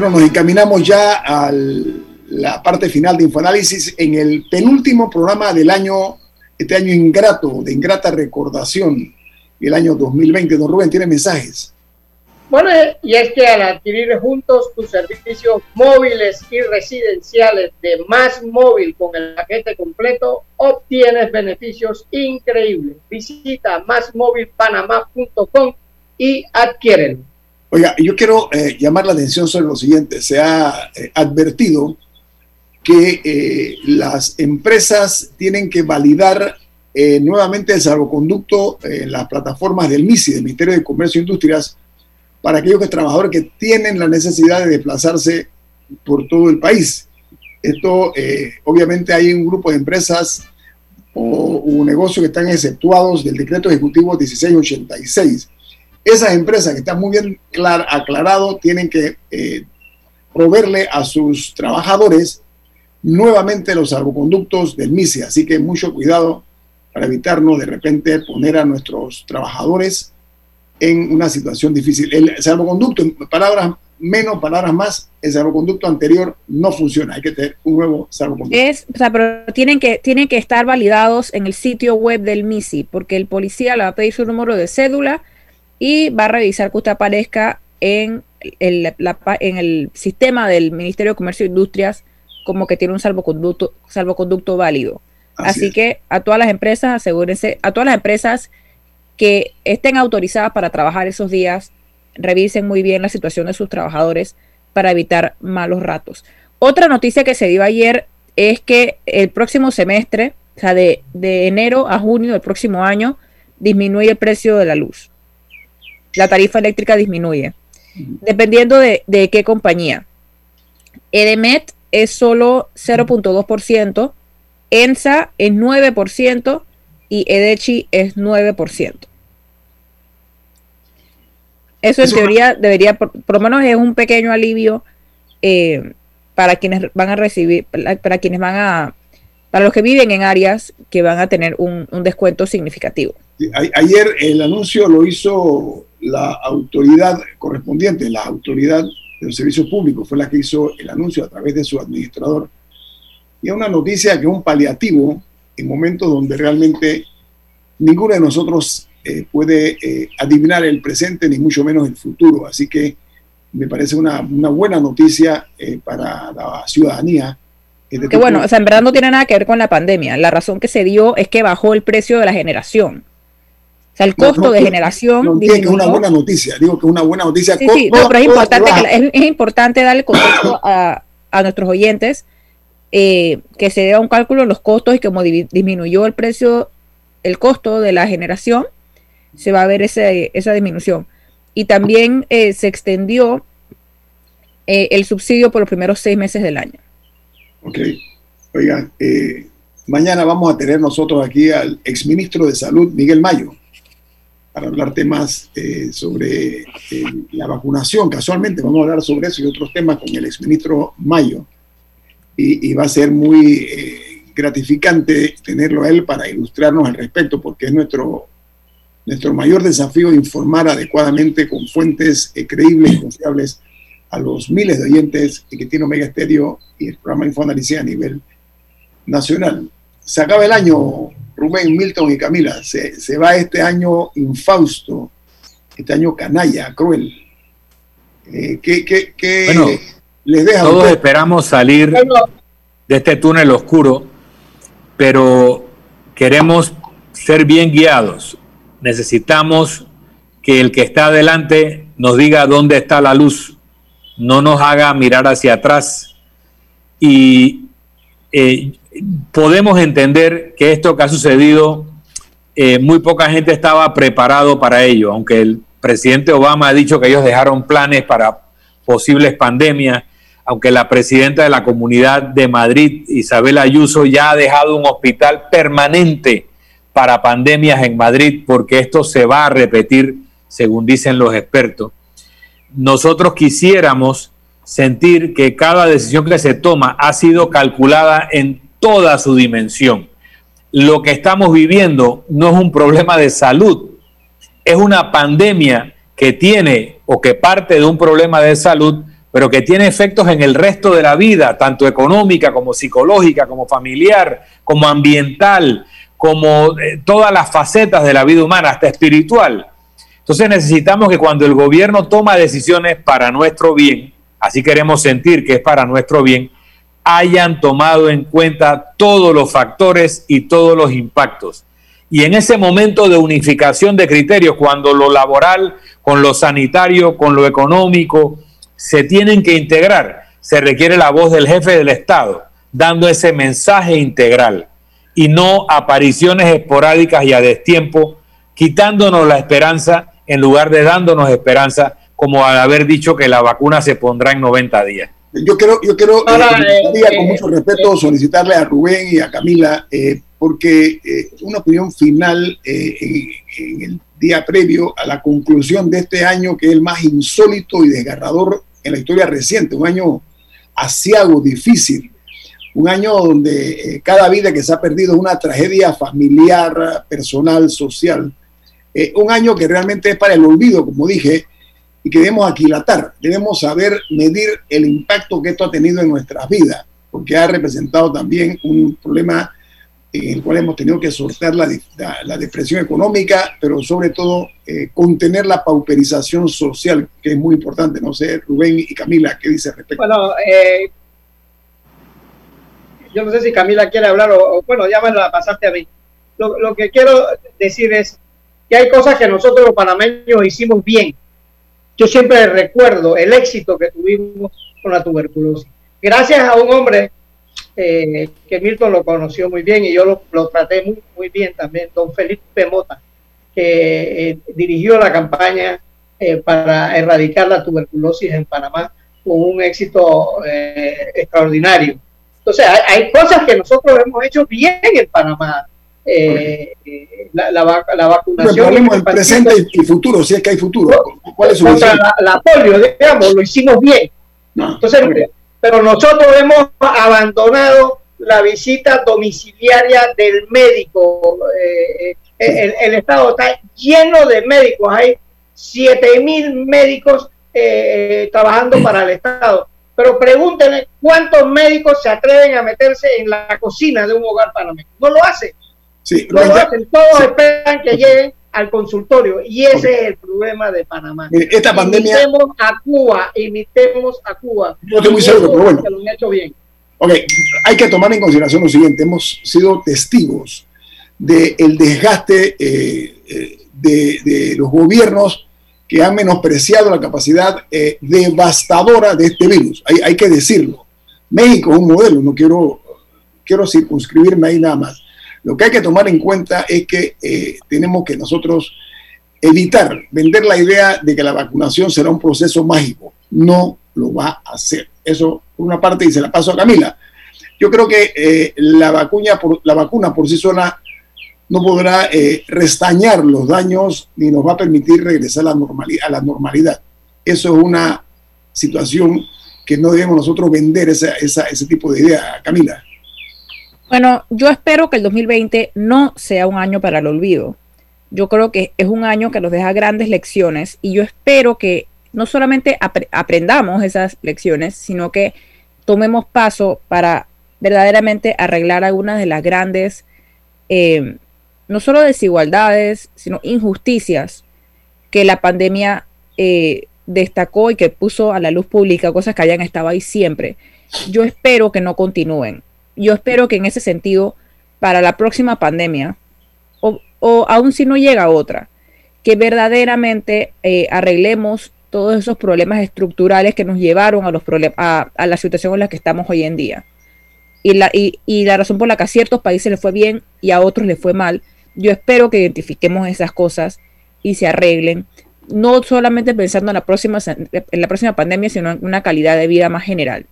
Bueno, nos encaminamos ya a la parte final de Infoanálisis en el penúltimo programa del año, este año ingrato, de ingrata recordación, el año 2020. Don Rubén, tiene mensajes. Bueno, y es que al adquirir juntos tus servicios móviles y residenciales de Más Móvil con el paquete completo, obtienes beneficios increíbles. Visita másmóvilpanamá.com y adquieren. Oiga, yo quiero eh, llamar la atención sobre lo siguiente. Se ha eh, advertido que eh, las empresas tienen que validar nuevamente el salvoconducto en las plataformas del MISI, del Ministerio de Comercio e Industrias, para aquellos trabajadores que tienen la necesidad de desplazarse por todo el país. Esto, obviamente, hay un grupo de empresas o, o negocios que están exceptuados del decreto ejecutivo 1686 esas empresas que están muy bien aclarado tienen que eh, proveerle a sus trabajadores nuevamente los salvoconductos del MISI. Así que mucho cuidado para evitarnos de repente poner a nuestros trabajadores en una situación difícil. El salvoconducto, en palabras menos, palabras más, el salvoconducto anterior no funciona. Hay que tener un nuevo salvoconducto. Es, o sea, pero tienen que, tienen que estar validados en el sitio web del MISI, porque el policía le va a pedir su número de cédula y va a revisar que usted aparezca en el, en el sistema del Ministerio de Comercio e Industrias como que tiene un salvoconducto, salvoconducto válido. Así, que a todas las empresas, asegúrense, a todas las empresas que estén autorizadas para trabajar esos días, revisen muy bien la situación de sus trabajadores para evitar malos ratos. Otra noticia que se dio ayer es que el próximo semestre, o sea, de, de enero a junio del próximo año, disminuye el precio de la luz la tarifa eléctrica disminuye, dependiendo de, qué compañía. Edemet es solo 0.2%, ENSA es 9% y Edechi es 9%. Eso en teoría debería, por, lo menos es un pequeño alivio eh, para quienes van a recibir, para quienes van a, para los que viven en áreas que van a tener un, un descuento significativo. Ayer el anuncio lo hizo la autoridad correspondiente, la autoridad de los servicios públicos, fue la que hizo el anuncio a través de su administrador. Y es una noticia que es un paliativo en momentos donde realmente ninguno de nosotros eh, puede eh, adivinar el presente, ni mucho menos el futuro. Así que me parece una, buena noticia eh, para la ciudadanía. Que bueno, o sea, en verdad no tiene nada que ver con la pandemia. La razón que se dio es que bajó el precio de la generación el costo de generación. No, que es una buena noticia, digo que es una buena noticia. Sí, sí, pero es importante, es, importante darle contexto a, a nuestros oyentes eh, que se dé un cálculo de los costos y como disminuyó el precio, el costo de la generación, se va a ver ese, esa disminución. Y también eh, se extendió eh, el subsidio por los primeros seis meses del año. Ok. Oigan, mañana vamos a tener nosotros aquí al exministro de Salud, Miguel Mayo para hablar temas eh, sobre eh, la vacunación. Casualmente vamos a hablar sobre eso y otros temas con el exministro Mayo. Y, va a ser muy eh, gratificante tenerlo a él para ilustrarnos al respecto, porque es nuestro, nuestro mayor desafío informar adecuadamente con fuentes creíbles y confiables a los miles de oyentes que tiene Omega Estéreo y el programa Infoanálisis a nivel nacional. se acaba el año, Rubén, Milton y Camila. Se, se va este año infausto, este año canalla, cruel. Eh, ¿Qué, qué, qué Bueno, les deja Todos esperamos salir de este túnel oscuro, pero queremos ser bien guiados. Necesitamos que el que está adelante nos diga dónde está la luz, no nos haga mirar hacia atrás. Y eh, podemos entender que esto que ha sucedido, eh, muy poca gente estaba preparado para ello, aunque el presidente Obama ha dicho que ellos dejaron planes para posibles pandemias, aunque la presidenta de la Comunidad de Madrid, Isabel Ayuso, ya ha dejado un hospital permanente para pandemias en Madrid, porque esto se va a repetir, según dicen los expertos. Nosotros quisiéramos sentir que cada decisión que se toma ha sido calculada en toda su dimensión. Lo que estamos viviendo no es un problema de salud, es una pandemia que tiene o que parte de un problema de salud, pero que tiene efectos en el resto de la vida, tanto económica como psicológica, como familiar, como ambiental, como eh, todas las facetas de la vida humana, hasta espiritual. Entonces necesitamos que cuando el gobierno toma decisiones para nuestro bien, así queremos sentir que es para nuestro bien, hayan tomado en cuenta todos los factores y todos los impactos. Y en ese momento de unificación de criterios, cuando lo laboral con lo sanitario, con lo económico, se tienen que integrar, se requiere la voz del jefe del Estado, dando ese mensaje integral y no apariciones esporádicas y a destiempo, quitándonos la esperanza en lugar de dándonos esperanza, como al haber dicho que la vacuna se pondrá en 90 días. Yo quiero, yo quiero eh, Ahora, eh, con mucho respeto, solicitarle a Rubén y a Camila, eh, porque eh, una opinión final eh, en, en el día previo a la conclusión de este año, que es el más insólito y desgarrador en la historia reciente, un año asiago, difícil, un año donde eh, cada vida que se ha perdido es una tragedia familiar, personal, social, Eh, un año que realmente es para el olvido, como dije, y que debemos aquilatar, debemos saber medir el impacto que esto ha tenido en nuestras vidas, porque ha representado también un problema en el cual hemos tenido que sortear la, la- depresión económica, pero sobre todo eh, contener la pauperización social, que es muy importante. No sé, Rubén y Camila, ¿qué dice respecto? Bueno, eh, yo no sé si Camila quiere hablar o, bueno, ya me la pasaste a mí. Lo que quiero decir es que hay cosas que nosotros los panameños hicimos bien. Yo siempre recuerdo el éxito que tuvimos con la tuberculosis. Gracias a un hombre eh, que Milton lo conoció muy bien y yo lo, traté muy, bien también, don Felipe Mota, que eh, dirigió la campaña eh, para erradicar la tuberculosis en Panamá con un éxito extraordinario. Entonces, hay cosas que nosotros hemos hecho bien en Panamá. Eh, la, la, la vacunación. Del infantil presente y futuro, si es que hay futuro. ¿Cuál es su contra la, la polio, digamos, lo hicimos bien. Entonces, pero nosotros hemos abandonado la visita domiciliaria del médico. Eh, eh, el, el Estado está lleno de médicos. Hay 7 mil médicos eh, trabajando para el Estado. Pero pregúntenle cuántos médicos se atreven a meterse en la cocina de un hogar panameño. No lo hacen. Sí, ya- hacen. Todos esperan que lleguen al consultorio. Y ese es el problema de Panamá. Mire, esta pandemia- Imitemos a Cuba, imitemos a Cuba. No estoy muy seguro, pero bueno. lo han hecho bien. Ok, hay que tomar en consideración lo siguiente, hemos sido testigos del desgaste eh, eh, de, de los gobiernos que han menospreciado la capacidad eh, devastadora de este virus, hay, hay que decirlo. México es un modelo, no quiero, quiero circunscribirme ahí nada más. Lo que hay que tomar en cuenta es que eh, tenemos que nosotros evitar vender la idea de que la vacunación será un proceso mágico. No lo va a hacer. Eso por una parte y se la paso a Camila. Yo creo que eh, la, vacuna por, la vacuna por sí sola no podrá eh, restañar los daños ni nos va a permitir regresar a la, normalidad, a la normalidad. Eso es una situación que no debemos nosotros vender esa, esa, ese tipo de idea, Camila. Bueno, yo espero que el 2020 no sea un año para el olvido. Yo creo que es un año que nos deja grandes lecciones y yo espero que no solamente apre- aprendamos esas lecciones, sino que tomemos paso para verdaderamente arreglar algunas de las grandes, eh, no solo desigualdades, sino injusticias que la pandemia eh, destacó y que puso a la luz pública, cosas que hayan estado ahí siempre. Yo espero que no continúen. Yo espero que en ese sentido, para la próxima pandemia, o, o aún si no llega otra, que verdaderamente eh, arreglemos todos esos problemas estructurales que nos llevaron a, los a, a la situación en la que estamos hoy en día. Y la, y, y la razón por la que a ciertos países les fue bien y a otros les fue mal. Yo espero que identifiquemos esas cosas y se arreglen, no solamente pensando en la próxima, en la próxima pandemia, sino en una calidad de vida más general.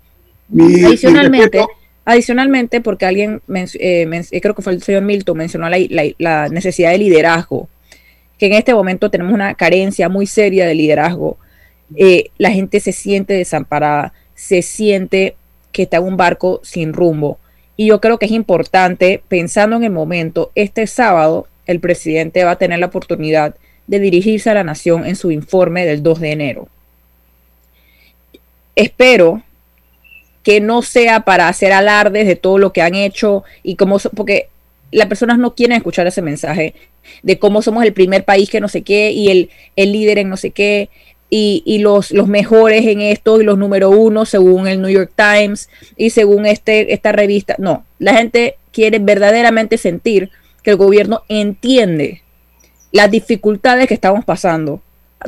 adicionalmente, adicionalmente, porque alguien, eh, creo que fue el señor Milton, mencionó la, necesidad de liderazgo, que en este momento tenemos una carencia muy seria de liderazgo. Eh, la gente se siente desamparada, se siente que está en un barco sin rumbo. Y yo creo que es importante, pensando en el momento, este sábado el presidente va a tener la oportunidad de dirigirse a la nación en su informe del 2 de enero. Espero que no sea para hacer alardes de todo lo que han hecho y cómo, porque las personas no quieren escuchar ese mensaje de cómo somos el primer país que no sé qué y el, el líder en no sé qué y, y, los, los mejores en esto y los número uno según el New York Times y según este, esta revista. No, la gente quiere verdaderamente sentir que el gobierno entiende las dificultades que estamos pasando,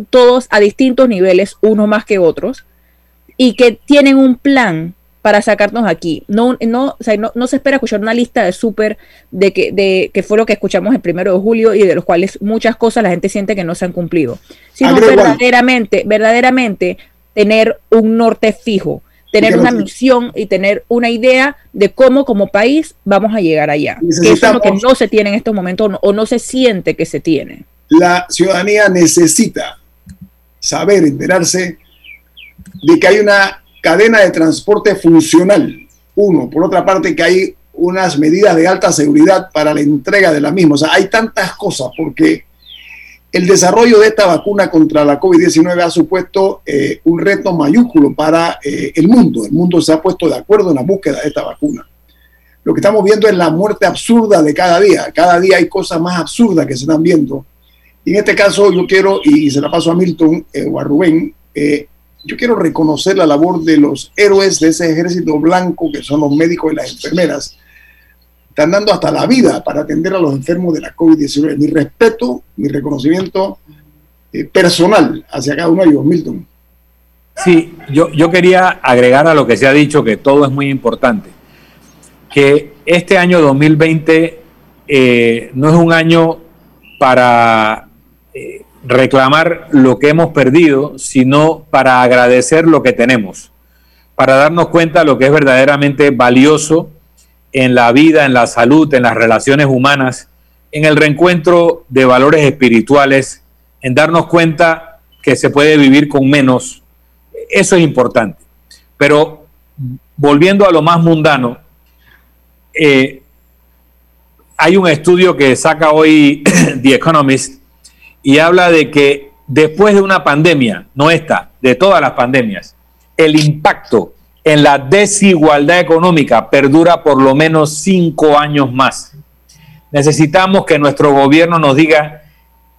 todos a distintos niveles, unos más que otros, y que tienen un plan para sacarnos aquí. No, no, o sea, no, no, se espera escuchar una lista de súper de que, de que fue lo que escuchamos el primero de julio y de los cuales muchas cosas la gente siente que no se han cumplido, sino verdaderamente, verdaderamente tener un norte fijo, tener una misión y tener una idea de cómo como país vamos a llegar allá. Que eso es lo que no se tiene en estos momentos o no se siente que se tiene. La ciudadanía necesita saber, enterarse de que hay una cadena de transporte funcional. Uno, por otra parte, que hay unas medidas de alta seguridad para la entrega de la misma. O sea, hay tantas cosas porque el desarrollo de esta vacuna contra la COVID-19 ha supuesto eh, un reto mayúsculo para eh, el mundo. El mundo se ha puesto de acuerdo en la búsqueda de esta vacuna. Lo que estamos viendo es la muerte absurda de cada día. Cada día hay cosas más absurdas que se están viendo. Y en este caso yo quiero, y se la paso a Milton eh, o a Rubén, eh, yo quiero reconocer la labor de los héroes de ese ejército blanco, que son los médicos y las enfermeras, están dando hasta la vida para atender a los enfermos de la COVID-19. Mi respeto, mi reconocimiento eh, personal hacia cada uno de ellos, Milton. Sí, yo, yo quería agregar a lo que se ha dicho, que todo es muy importante, que este año 2020 eh, no es un año para eh, reclamar lo que hemos perdido, sino para agradecer lo que tenemos, para darnos cuenta de lo que es verdaderamente valioso en la vida, en la salud, en las relaciones humanas, en el reencuentro de valores espirituales, en darnos cuenta que se puede vivir con menos. Eso es importante. Pero volviendo a lo más mundano, eh, hay un estudio que saca hoy The Economist y habla de que después de una pandemia, no esta, de todas las pandemias, el impacto en la desigualdad económica perdura por lo menos cinco años más. Necesitamos que nuestro gobierno nos diga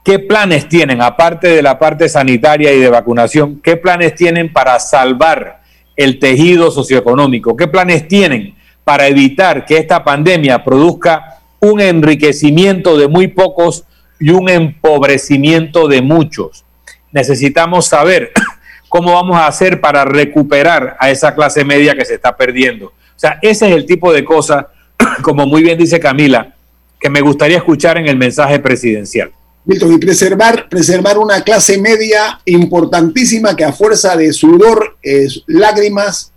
qué planes tienen, aparte de la parte sanitaria y de vacunación, qué planes tienen para salvar el tejido socioeconómico, qué planes tienen para evitar que esta pandemia produzca un enriquecimiento de muy pocos y un empobrecimiento de muchos. Necesitamos saber cómo vamos a hacer para recuperar a esa clase media que se está perdiendo. O sea, ese es el tipo de cosas, como muy bien dice Camila, que me gustaría escuchar en el mensaje presidencial. Milton, y preservar, preservar una clase media importantísima que a fuerza de sudor, lágrimas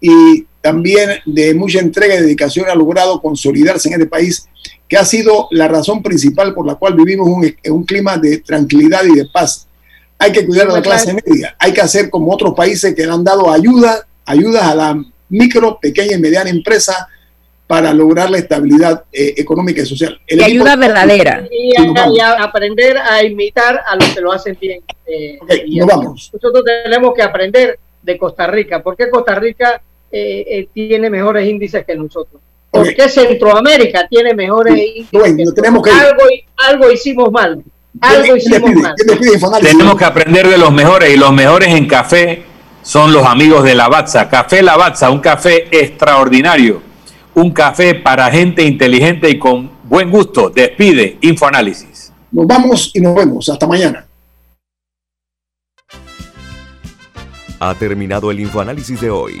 y también de mucha entrega y dedicación ha logrado consolidarse en este país, que ha sido la razón principal por la cual vivimos un, un clima de tranquilidad y de paz hay que cuidar a la clase media, hay que hacer como otros países que han dado ayuda, ayudas a la micro, pequeña y mediana empresa para lograr la estabilidad eh, económica y social. y ayuda verdadera. Y, aprender a imitar a los que lo hacen bien. Eh, vamos. Nosotros tenemos que aprender de Costa Rica. ¿Por qué Costa Rica eh, eh, tiene mejores índices que nosotros. ¿Por qué Centroamérica tiene mejores índices? tenemos que algo, algo hicimos mal. Algo hicimos mal. Tenemos que aprender de los mejores y los mejores en café son los amigos de Lavazza. Café Lavazza, un café extraordinario. Un café para gente inteligente y con buen gusto. Despide Infoanálisis. Nos vamos y nos vemos. Hasta mañana. Ha terminado el Infoanálisis de hoy.